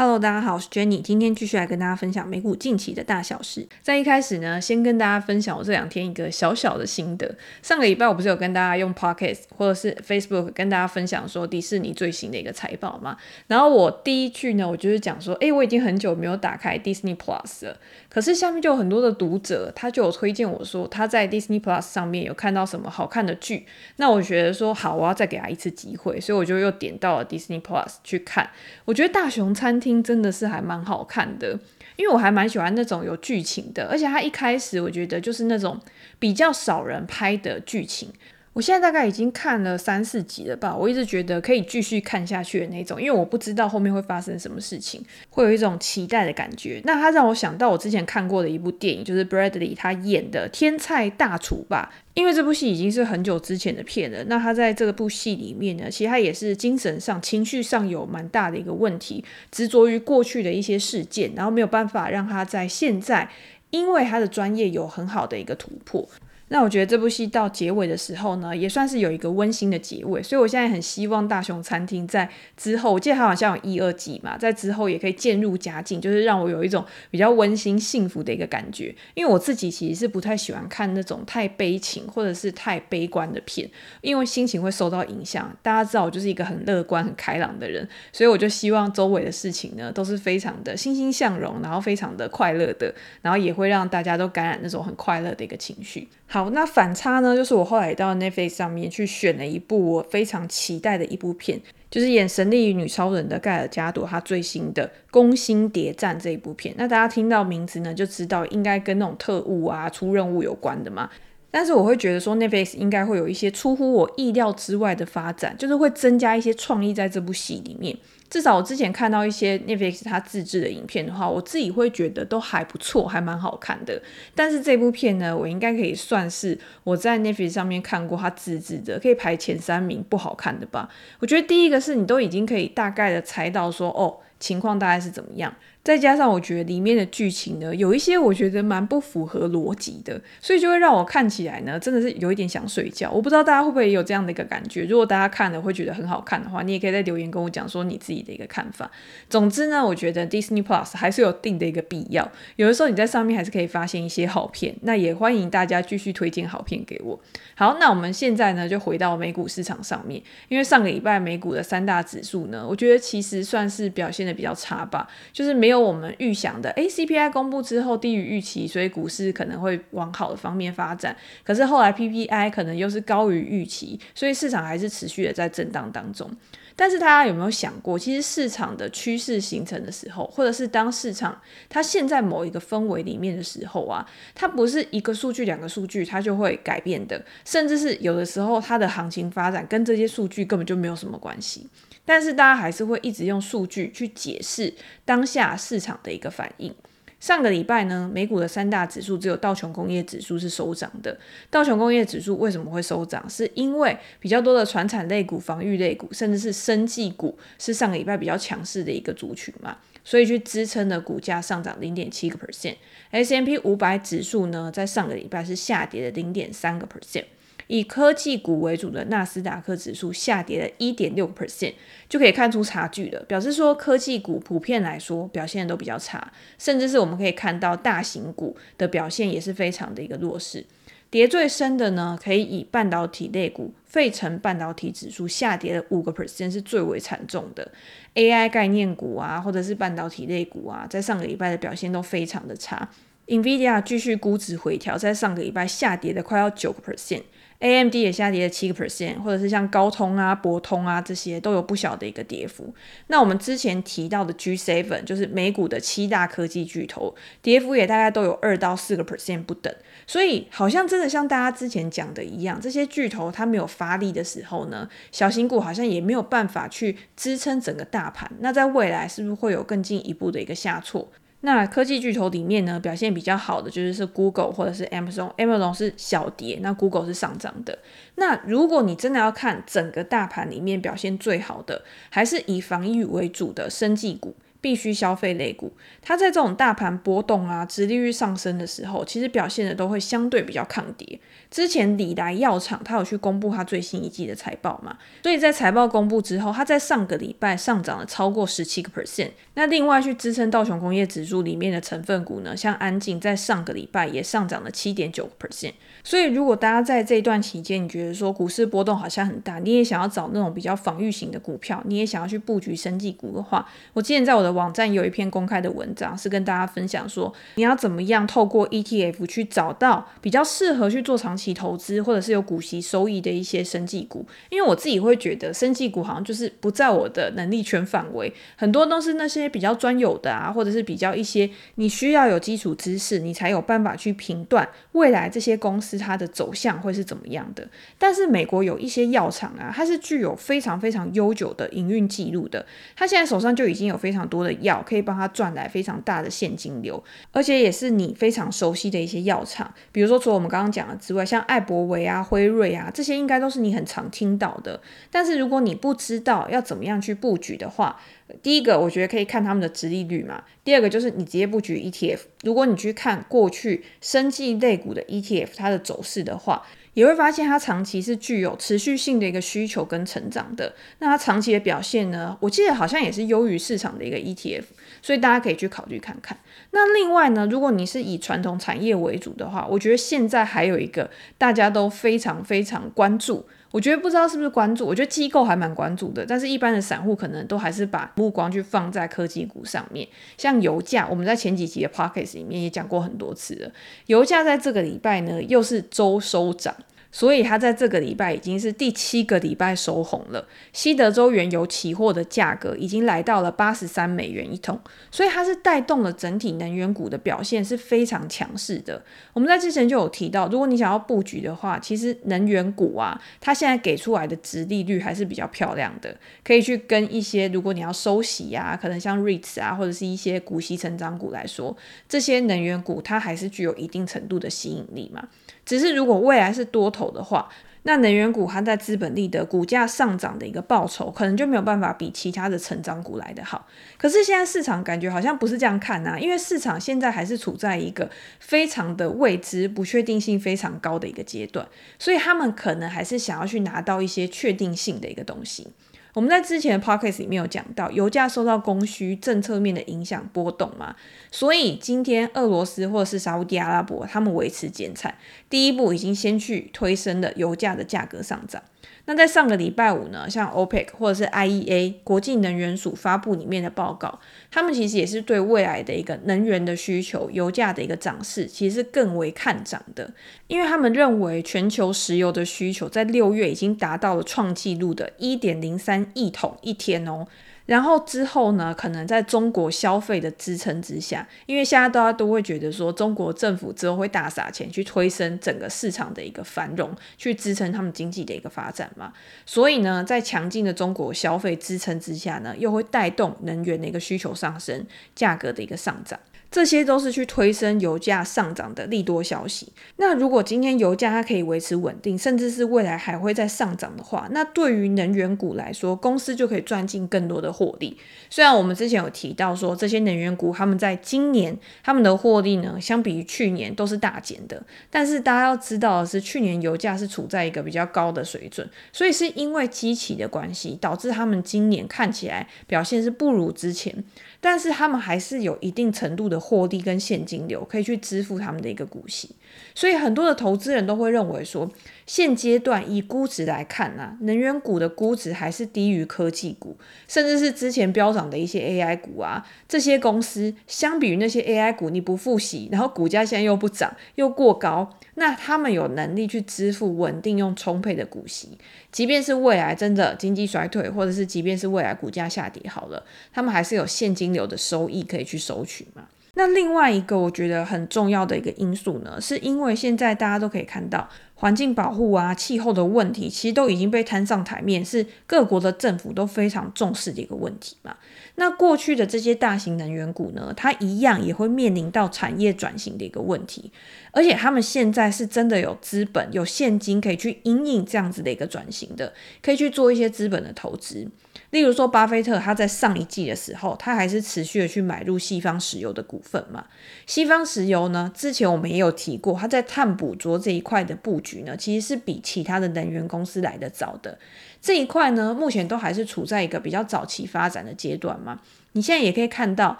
Hello，大家好，我是 Jenny，今天继续来跟大家分享美股近期的大小事。在一开始呢，先跟大家分享我这两天一个小小的心得。上个礼拜我不是有跟大家用 Podcast 或者是 Facebook 跟大家分享说迪士尼最新的一个财报吗？然后我第一句呢，我就是讲说，哎，我已经很久没有打开 Disney Plus 了。可是下面就有很多的读者，他就有推荐我说他在 Disney Plus 上面有看到什么好看的剧。那我觉得说好，我要再给他一次机会，所以我就又点到了 Disney Plus 去看。我觉得大熊餐厅。真的是还蛮好看的，因为我还蛮喜欢那种有剧情的，而且他一开始我觉得就是那种比较少人拍的剧情。我现在大概已经看了三四集了吧，我一直觉得可以继续看下去的那种，因为我不知道后面会发生什么事情，会有一种期待的感觉。那它让我想到我之前看过的一部电影，就是 Bradley 他演的《天菜大厨》吧。因为这部戏已经是很久之前的片了，那他在这部戏里面呢，其实他也是精神上、情绪上有蛮大的一个问题，执着于过去的一些事件，然后没有办法让他在现在，因为他的专业有很好的一个突破。那我觉得这部戏到结尾的时候呢，也算是有一个温馨的结尾，所以我现在很希望大熊餐厅在之后，我记得它好像有一二季嘛，在之后也可以渐入佳境，就是让我有一种比较温馨幸福的一个感觉。因为我自己其实是不太喜欢看那种太悲情或者是太悲观的片，因为心情会受到影响。大家知道我就是一个很乐观、很开朗的人，所以我就希望周围的事情呢都是非常的欣欣向荣，然后非常的快乐的，然后也会让大家都感染那种很快乐的一个情绪。好，那反差呢，就是我后来到 Netflix 上面去选了一部我非常期待的一部片，就是演《神力女超人》的盖尔加朵，她最新的《攻心谍战》这一部片。那大家听到名字呢，就知道应该跟那种特务啊、出任务有关的嘛。但是我会觉得说，Netflix 应该会有一些出乎我意料之外的发展，就是会增加一些创意在这部戏里面。至少我之前看到一些 Netflix 它自制的影片的话，我自己会觉得都还不错，还蛮好看的。但是这部片呢，我应该可以算是我在 Netflix 上面看过它自制的，可以排前三名不好看的吧。我觉得第一个是你都已经可以大概的猜到说，哦，情况大概是怎么样。再加上我觉得里面的剧情呢，有一些我觉得蛮不符合逻辑的，所以就会让我看起来呢，真的是有一点想睡觉。我不知道大家会不会有这样的一个感觉？如果大家看了会觉得很好看的话，你也可以在留言跟我讲说你自己的一个看法。总之呢，我觉得 Disney Plus 还是有定的一个必要。有的时候你在上面还是可以发现一些好片，那也欢迎大家继续推荐好片给我。好，那我们现在呢就回到美股市场上面，因为上个礼拜美股的三大指数呢，我觉得其实算是表现的比较差吧，就是没有。我们预想的，诶，CPI 公布之后低于预期，所以股市可能会往好的方面发展。可是后来 PPI 可能又是高于预期，所以市场还是持续的在震荡当中。但是大家有没有想过，其实市场的趋势形成的时候，或者是当市场它现在某一个氛围里面的时候啊，它不是一个数据、两个数据它就会改变的，甚至是有的时候它的行情发展跟这些数据根本就没有什么关系。但是大家还是会一直用数据去解释当下市场的一个反应。上个礼拜呢，美股的三大指数只有道琼工业指数是收涨的。道琼工业指数为什么会收涨？是因为比较多的传产类股、防御类股，甚至是生技股是上个礼拜比较强势的一个族群嘛，所以去支撑的股价上涨零点七个 percent。S M P 五百指数呢，在上个礼拜是下跌了零点三个 percent。以科技股为主的纳斯达克指数下跌了一点六 percent，就可以看出差距了，表示说科技股普遍来说表现都比较差，甚至是我们可以看到大型股的表现也是非常的一个弱势。跌最深的呢，可以以半导体类股，费城半导体指数下跌了五个 percent 是最为惨重的。AI 概念股啊，或者是半导体类股啊，在上个礼拜的表现都非常的差。NVIDIA 继续估值回调，在上个礼拜下跌了快要九个 percent，AMD 也下跌了七个 percent，或者是像高通啊、博通啊这些都有不小的一个跌幅。那我们之前提到的 G7 就是美股的七大科技巨头，跌幅也大概都有二到四个 percent 不等。所以好像真的像大家之前讲的一样，这些巨头它没有发力的时候呢，小型股好像也没有办法去支撑整个大盘。那在未来是不是会有更进一步的一个下挫？那科技巨头里面呢，表现比较好的就是是 Google 或者是 Amazon，Amazon 是小跌，那 Google 是上涨的。那如果你真的要看整个大盘里面表现最好的，还是以防御为主的生技股。必须消费类股，它在这种大盘波动啊、殖利率上升的时候，其实表现的都会相对比较抗跌。之前礼来药厂它有去公布它最新一季的财报嘛，所以在财报公布之后，它在上个礼拜上涨了超过十七个 percent。那另外去支撑道琼工业指数里面的成分股呢，像安进在上个礼拜也上涨了七点九个 percent。所以如果大家在这段期间，你觉得说股市波动好像很大，你也想要找那种比较防御型的股票，你也想要去布局生技股的话，我之前在我的网站有一篇公开的文章，是跟大家分享说，你要怎么样透过 ETF 去找到比较适合去做长期投资，或者是有股息收益的一些生技股。因为我自己会觉得，生技股好像就是不在我的能力圈范围，很多都是那些比较专有的啊，或者是比较一些你需要有基础知识，你才有办法去评断未来这些公司它的走向会是怎么样的。但是美国有一些药厂啊，它是具有非常非常悠久的营运记录的，它现在手上就已经有非常多的药可以帮他赚来非常大的现金流，而且也是你非常熟悉的一些药厂，比如说除了我们刚刚讲的之外，像艾伯维啊、辉瑞啊这些，应该都是你很常听到的。但是如果你不知道要怎么样去布局的话，第一个我觉得可以看他们的直利率嘛，第二个就是你直接布局 ETF。如果你去看过去生技类股的 ETF 它的走势的话，也会发现它长期是具有持续性的一个需求跟成长的。那它长期的表现呢，我记得好像也是优于市场的一个 ETF，所以大家可以去考虑看看。那另外呢，如果你是以传统产业为主的话，我觉得现在还有一个大家都非常非常关注，我觉得不知道是不是关注，我觉得机构还蛮关注的，但是一般的散户可能都还是把目光去放在科技股上面。像油价，我们在前几集的 Podcast 里面也讲过很多次了，油价在这个礼拜呢又是周收涨。所以它在这个礼拜已经是第七个礼拜收红了。西德州原油期货的价格已经来到了八十三美元一桶，所以它是带动了整体能源股的表现是非常强势的。我们在之前就有提到，如果你想要布局的话，其实能源股啊，它现在给出来的殖利率还是比较漂亮的，可以去跟一些如果你要收息啊，可能像 REITs 啊，或者是一些股息成长股来说，这些能源股它还是具有一定程度的吸引力嘛。只是如果未来是多头的话，那能源股它在资本利得股价上涨的一个报酬，可能就没有办法比其他的成长股来得好。可是现在市场感觉好像不是这样看啊，因为市场现在还是处在一个非常的未知、不确定性非常高的一个阶段，所以他们可能还是想要去拿到一些确定性的一个东西。我们在之前的 podcast 里面有讲到，油价受到供需政策面的影响波动嘛，所以今天俄罗斯或者是沙乌地阿拉伯他们维持减产，第一步已经先去推升了油价的价格上涨。那在上个礼拜五呢，像 OPEC 或者是 IEA 国际能源署发布里面的报告，他们其实也是对未来的一个能源的需求、油价的一个涨势，其实是更为看涨的，因为他们认为全球石油的需求在六月已经达到了创纪录的一点零三亿桶一天哦。然后之后呢，可能在中国消费的支撑之下，因为现在大家都会觉得说，中国政府之后会大撒钱去推升整个市场的一个繁荣，去支撑他们经济的一个发展嘛。所以呢，在强劲的中国消费支撑之下呢，又会带动能源的一个需求上升，价格的一个上涨。这些都是去推升油价上涨的利多消息。那如果今天油价它可以维持稳定，甚至是未来还会再上涨的话，那对于能源股来说，公司就可以赚进更多的获利。虽然我们之前有提到说，这些能源股他们在今年他们的获利呢，相比于去年都是大减的。但是大家要知道的是，去年油价是处在一个比较高的水准，所以是因为基期的关系，导致他们今年看起来表现是不如之前。但是他们还是有一定程度的获利跟现金流，可以去支付他们的一个股息。所以很多的投资人都会认为说，现阶段以估值来看啊，能源股的估值还是低于科技股，甚至是之前飙涨的一些 AI 股啊，这些公司相比于那些 AI 股，你不付息，然后股价现在又不涨，又过高，那他们有能力去支付稳定又充沛的股息，即便是未来真的经济衰退，或者是即便是未来股价下跌好了，他们还是有现金流的收益可以去收取嘛。那另外一个我觉得很重要的一个因素呢，是因为现在大家都可以看到。环境保护啊、气候的问题，其实都已经被摊上台面，是各国的政府都非常重视的一个问题嘛。那过去的这些大型能源股呢，它一样也会面临到产业转型的一个问题，而且他们现在是真的有资本、有现金可以去因应这样子的一个转型的，可以去做一些资本的投资。例如说，巴菲特他在上一季的时候，他还是持续的去买入西方石油的股份嘛。西方石油呢，之前我们也有提过，他在碳捕捉这一块的布局呢，其实是比其他的能源公司来得早的。这一块呢，目前都还是处在一个比较早期发展的阶段嘛。你现在也可以看到，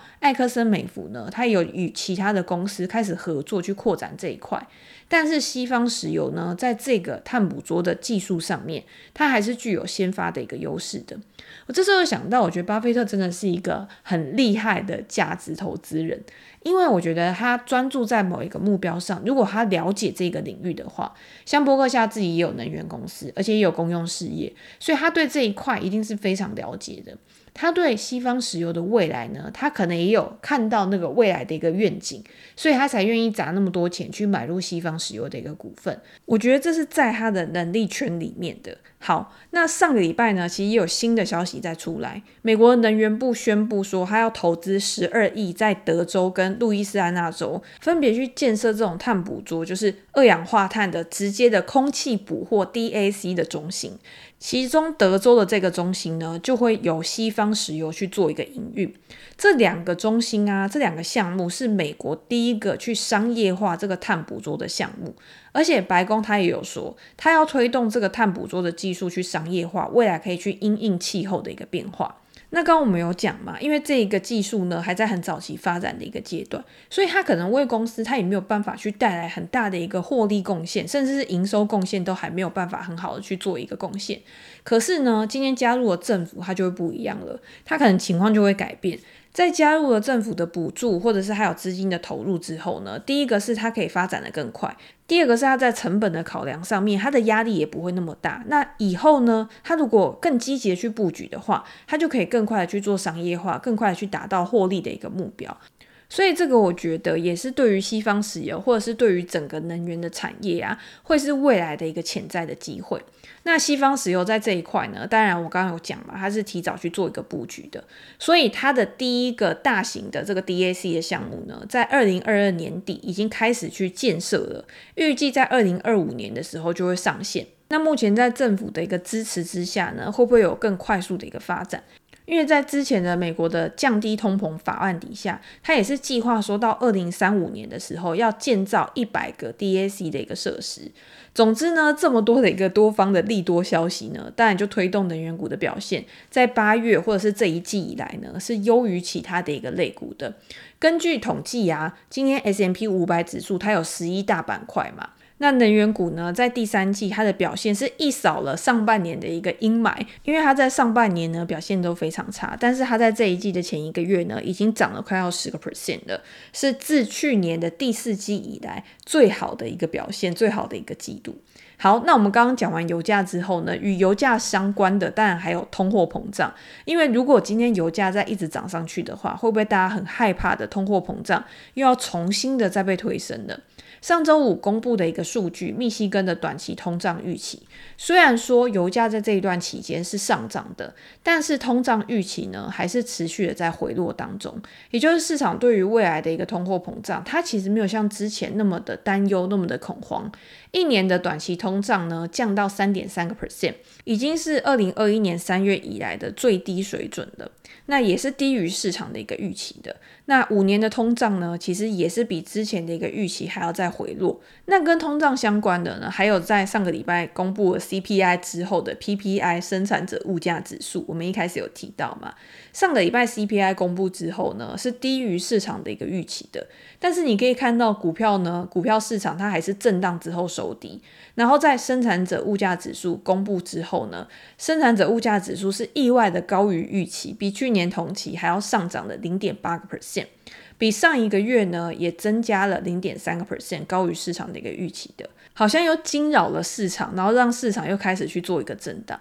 埃克森美孚呢，它有与其他的公司开始合作去扩展这一块。但是西方石油呢，在这个碳捕捉的技术上面，它还是具有先发的一个优势的。我这时候想到，我觉得巴菲特真的是一个很厉害的价值投资人，因为我觉得他专注在某一个目标上。如果他了解这个领域的话，像伯克夏自己也有能源公司，而且也有公用事业，所以他对这一块一定是非常了解的。他对西方石油的未来呢，他可能也有看到那个未来的一个愿景，所以他才愿意砸那么多钱去买入西方石油的一个股份。我觉得这是在他的能力圈里面的。好，那上个礼拜呢，其实也有新的消息在出来，美国能源部宣布说，他要投资十二亿在德州跟路易斯安那州，分别去建设这种碳捕捉，就是二氧化碳的直接的空气捕获 DAC 的中心。其中德州的这个中心呢，就会有西方石油去做一个营运。这两个中心啊，这两个项目是美国第一个去商业化这个碳捕捉的项目。而且白宫他也有说，他要推动这个碳捕捉的技术去商业化，未来可以去因应气候的一个变化。那刚刚我们有讲嘛，因为这一个技术呢还在很早期发展的一个阶段，所以它可能为公司它也没有办法去带来很大的一个获利贡献，甚至是营收贡献都还没有办法很好的去做一个贡献。可是呢，今天加入了政府，它就会不一样了，它可能情况就会改变。在加入了政府的补助，或者是还有资金的投入之后呢，第一个是它可以发展的更快，第二个是它在成本的考量上面，它的压力也不会那么大。那以后呢，它如果更积极的去布局的话，它就可以更快的去做商业化，更快的去达到获利的一个目标。所以这个我觉得也是对于西方石油，或者是对于整个能源的产业啊，会是未来的一个潜在的机会。那西方石油在这一块呢，当然我刚刚有讲嘛，它是提早去做一个布局的，所以它的第一个大型的这个 DAC 的项目呢，在二零二二年底已经开始去建设了，预计在二零二五年的时候就会上线。那目前在政府的一个支持之下呢，会不会有更快速的一个发展？因为在之前的美国的降低通膨法案底下，它也是计划说到二零三五年的时候要建造一百个 DAC 的一个设施。总之呢，这么多的一个多方的利多消息呢，当然就推动能源股的表现，在八月或者是这一季以来呢，是优于其他的一个类股的。根据统计啊，今天 S M P 五百指数它有十一大板块嘛。那能源股呢，在第三季它的表现是一扫了上半年的一个阴霾，因为它在上半年呢表现都非常差，但是它在这一季的前一个月呢，已经涨了快要十个 percent 了，是自去年的第四季以来最好的一个表现，最好的一个季度。好，那我们刚刚讲完油价之后呢，与油价相关的当然还有通货膨胀，因为如果今天油价再一直涨上去的话，会不会大家很害怕的通货膨胀又要重新的再被推升了？上周五公布的一个数据，密西根的短期通胀预期，虽然说油价在这一段期间是上涨的，但是通胀预期呢还是持续的在回落当中。也就是市场对于未来的一个通货膨胀，它其实没有像之前那么的担忧，那么的恐慌。一年的短期通胀呢降到三点三个 percent，已经是二零二一年三月以来的最低水准了。那也是低于市场的一个预期的。那五年的通胀呢，其实也是比之前的一个预期还要再回落。那跟通胀相关的呢，还有在上个礼拜公布了 CPI 之后的 PPI 生产者物价指数，我们一开始有提到嘛。上个礼拜 CPI 公布之后呢，是低于市场的一个预期的。但是你可以看到股票呢，股票市场它还是震荡之后收低。然后在生产者物价指数公布之后呢，生产者物价指数是意外的高于预期，比去年同期还要上涨了零点八个 percent，比上一个月呢也增加了零点三个 percent，高于市场的一个预期的，好像又惊扰了市场，然后让市场又开始去做一个震荡。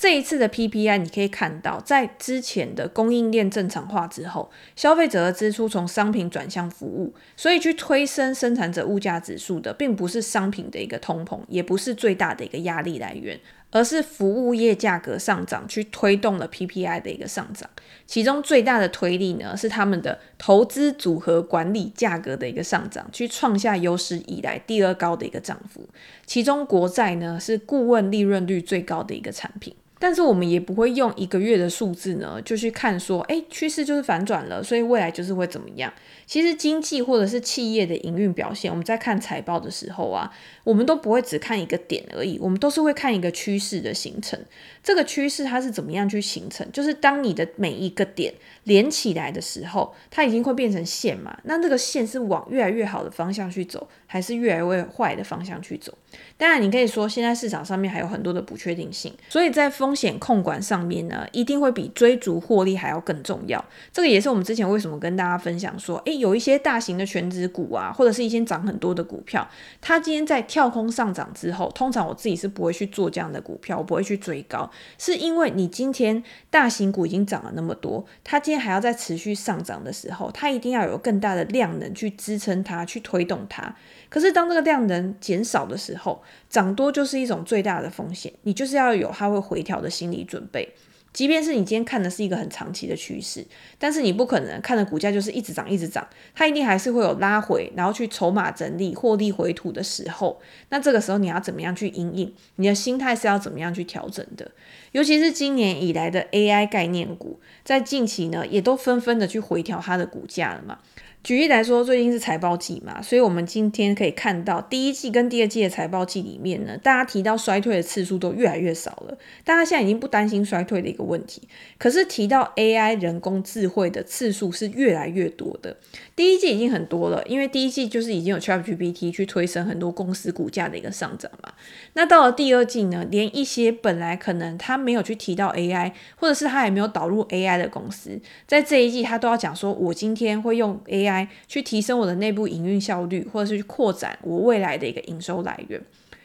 这一次的 PPI，你可以看到，在之前的供应链正常化之后，消费者的支出从商品转向服务，所以去推升生产者物价指数的，并不是商品的一个通膨，也不是最大的一个压力来源，而是服务业价格上涨去推动了 PPI 的一个上涨。其中最大的推力呢，是他们的投资组合管理价格的一个上涨，去创下有史以来第二高的一个涨幅。其中国债呢，是顾问利润率最高的一个产品。但是我们也不会用一个月的数字呢，就去看说，诶，趋势就是反转了，所以未来就是会怎么样？其实经济或者是企业的营运表现，我们在看财报的时候啊，我们都不会只看一个点而已，我们都是会看一个趋势的形成。这个趋势它是怎么样去形成？就是当你的每一个点连起来的时候，它已经会变成线嘛？那这个线是往越来越好的方向去走，还是越来越坏的方向去走？当然，你可以说现在市场上面还有很多的不确定性，所以在风险控管上面呢，一定会比追逐获利还要更重要。这个也是我们之前为什么跟大家分享说，诶，有一些大型的全职股啊，或者是一些涨很多的股票，它今天在跳空上涨之后，通常我自己是不会去做这样的股票，我不会去追高，是因为你今天大型股已经涨了那么多，它天还要再持续上涨的时候，它一定要有更大的量能去支撑它，去推动它。可是当这个量能减少的时候，涨多就是一种最大的风险，你就是要有它会回调的心理准备。即便是你今天看的是一个很长期的趋势，但是你不可能看的股价就是一直涨一直涨，它一定还是会有拉回，然后去筹码整理、获利回吐的时候。那这个时候你要怎么样去应应？你的心态是要怎么样去调整的？尤其是今年以来的 AI 概念股，在近期呢也都纷纷的去回调它的股价了嘛。举例来说，最近是财报季嘛，所以我们今天可以看到第一季跟第二季的财报季里面呢，大家提到衰退的次数都越来越少了。大家现在已经不担心衰退的一个问题，可是提到 AI 人工智慧的次数是越来越多的。第一季已经很多了，因为第一季就是已经有 ChatGPT 去推升很多公司股价的一个上涨嘛。那到了第二季呢，连一些本来可能他没有去提到 AI，或者是他也没有导入 AI 的公司，在这一季他都要讲说，我今天会用 AI。去提升我的内部营运效率，或者是去扩展我未来的一个营收来源。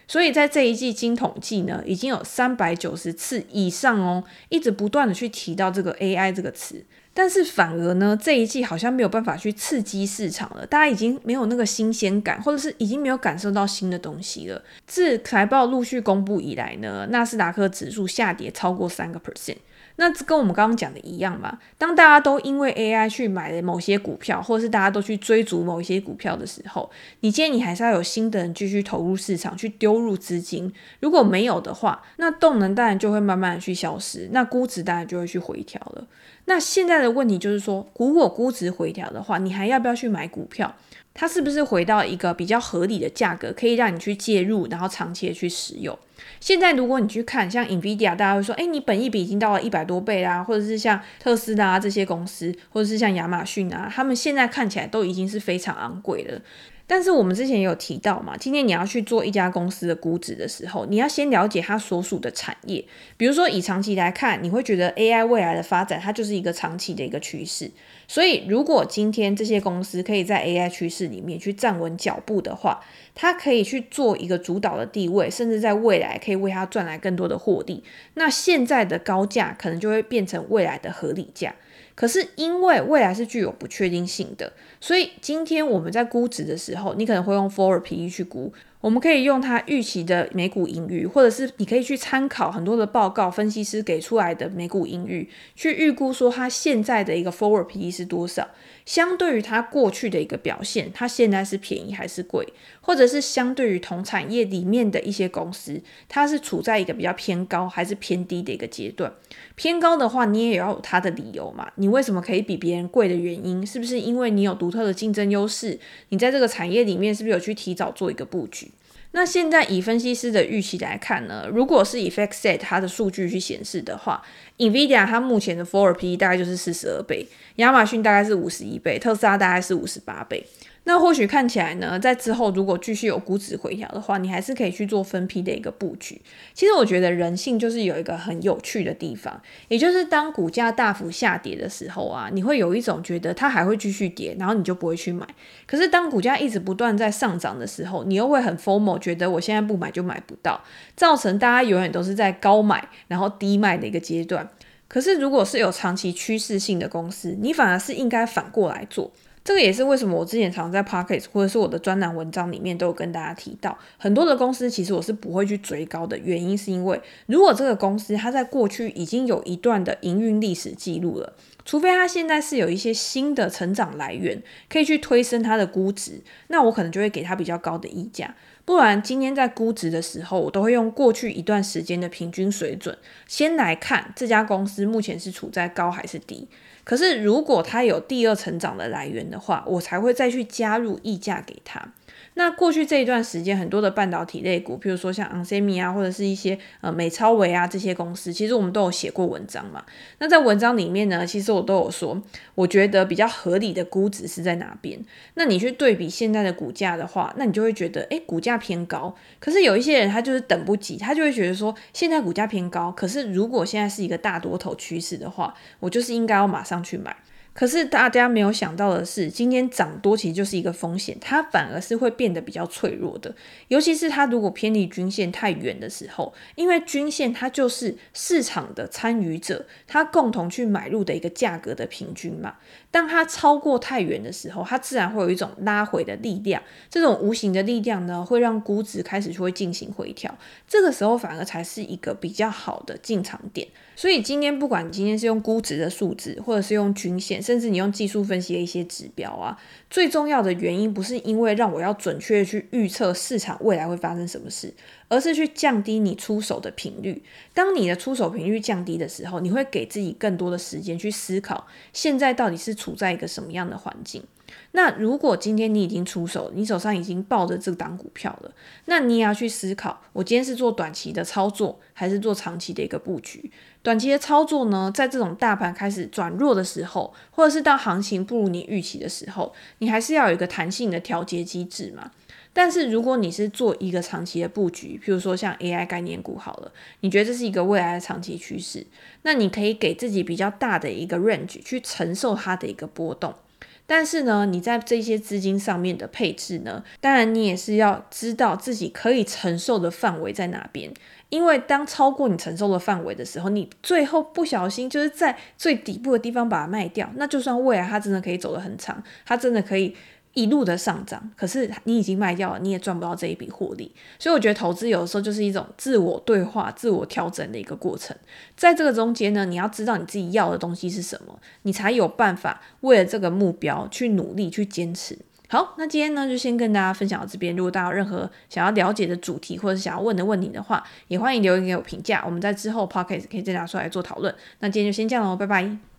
所以在这一季经统计呢，已经有三百九十次以上哦，一直不断的去提到这个 AI 这个词。但是反而呢，这一季好像没有办法去刺激市场了，大家已经没有那个新鲜感，或者是已经没有感受到新的东西了。自财报陆续公布以来呢，纳斯达克指数下跌超过三个 percent。那这跟我们刚刚讲的一样嘛？当大家都因为 AI 去买了某些股票，或者是大家都去追逐某一些股票的时候，你今天你还是要有新的人继续投入市场，去丢入资金。如果没有的话，那动能当然就会慢慢的去消失，那估值当然就会去回调了。那现在的问题就是说，如果估值回调的话，你还要不要去买股票？它是不是回到一个比较合理的价格，可以让你去介入，然后长期的去使用？现在如果你去看像 NVIDIA，大家会说，哎，你本益比已经到了一百多倍啦，或者是像特斯拉这些公司，或者是像亚马逊啊，他们现在看起来都已经是非常昂贵的。但是我们之前也有提到嘛，今天你要去做一家公司的估值的时候，你要先了解它所属的产业。比如说以长期来看，你会觉得 AI 未来的发展，它就是一个长期的一个趋势。所以如果今天这些公司可以在 AI 趋势里面去站稳脚步的话，它可以去做一个主导的地位，甚至在未来可以为它赚来更多的获利。那现在的高价可能就会变成未来的合理价。可是因为未来是具有不确定性的，所以今天我们在估值的时候，你可能会用 Forward PE 去估。我们可以用它预期的每股盈余，或者是你可以去参考很多的报告，分析师给出来的每股盈余，去预估说它现在的一个 Forward PE 是多少。相对于它过去的一个表现，它现在是便宜还是贵？或者是相对于同产业里面的一些公司，它是处在一个比较偏高还是偏低的一个阶段？偏高的话，你也要有它的理由嘛？你为什么可以比别人贵的原因，是不是因为你有独特的竞争优势？你在这个产业里面是不是有去提早做一个布局？那现在以分析师的预期来看呢，如果是以 FactSet 它的数据去显示的话，NVIDIA 它目前的 Forward P 大概就是四十二倍，亚马逊大概是五十一倍，特斯拉大概是五十八倍。那或许看起来呢，在之后如果继续有估值回调的话，你还是可以去做分批的一个布局。其实我觉得人性就是有一个很有趣的地方，也就是当股价大幅下跌的时候啊，你会有一种觉得它还会继续跌，然后你就不会去买。可是当股价一直不断在上涨的时候，你又会很 formal，觉得我现在不买就买不到，造成大家永远都是在高买然后低卖的一个阶段。可是如果是有长期趋势性的公司，你反而是应该反过来做。这个也是为什么我之前常在 Podcast 或者是我的专栏文章里面都有跟大家提到，很多的公司其实我是不会去追高的，原因是因为如果这个公司它在过去已经有一段的营运历史记录了，除非它现在是有一些新的成长来源可以去推升它的估值，那我可能就会给它比较高的溢价。不然今天在估值的时候，我都会用过去一段时间的平均水准先来看这家公司目前是处在高还是低。可是，如果他有第二成长的来源的话，我才会再去加入溢价给他。那过去这一段时间，很多的半导体类股，譬如说像 onsemi 啊，或者是一些呃美超微啊这些公司，其实我们都有写过文章嘛。那在文章里面呢，其实我都有说，我觉得比较合理的估值是在哪边。那你去对比现在的股价的话，那你就会觉得，诶，股价偏高。可是有一些人他就是等不及，他就会觉得说，现在股价偏高，可是如果现在是一个大多头趋势的话，我就是应该要马上去买。可是大家没有想到的是，今天涨多其实就是一个风险，它反而是会变得比较脆弱的。尤其是它如果偏离均线太远的时候，因为均线它就是市场的参与者，它共同去买入的一个价格的平均嘛。当它超过太远的时候，它自然会有一种拉回的力量，这种无形的力量呢，会让估值开始就会进行回调。这个时候反而才是一个比较好的进场点。所以今天不管你今天是用估值的数字，或者是用均线，甚至你用技术分析的一些指标啊，最重要的原因不是因为让我要准确的去预测市场未来会发生什么事，而是去降低你出手的频率。当你的出手频率降低的时候，你会给自己更多的时间去思考，现在到底是处在一个什么样的环境。那如果今天你已经出手，你手上已经抱着这档股票了，那你也要去思考，我今天是做短期的操作，还是做长期的一个布局？短期的操作呢，在这种大盘开始转弱的时候，或者是当行情不如你预期的时候，你还是要有一个弹性的调节机制嘛。但是如果你是做一个长期的布局，譬如说像 AI 概念股好了，你觉得这是一个未来的长期趋势，那你可以给自己比较大的一个 range 去承受它的一个波动。但是呢，你在这些资金上面的配置呢，当然你也是要知道自己可以承受的范围在哪边。因为当超过你承受的范围的时候，你最后不小心就是在最底部的地方把它卖掉，那就算未来它真的可以走得很长，它真的可以一路的上涨，可是你已经卖掉了，你也赚不到这一笔获利。所以我觉得投资有的时候就是一种自我对话、自我调整的一个过程。在这个中间呢，你要知道你自己要的东西是什么，你才有办法为了这个目标去努力、去坚持。好，那今天呢就先跟大家分享到这边。如果大家有任何想要了解的主题或者想要问的问题的话，也欢迎留言给我评价。我们在之后 podcast 可以再拿出来做讨论。那今天就先这样喽，拜拜。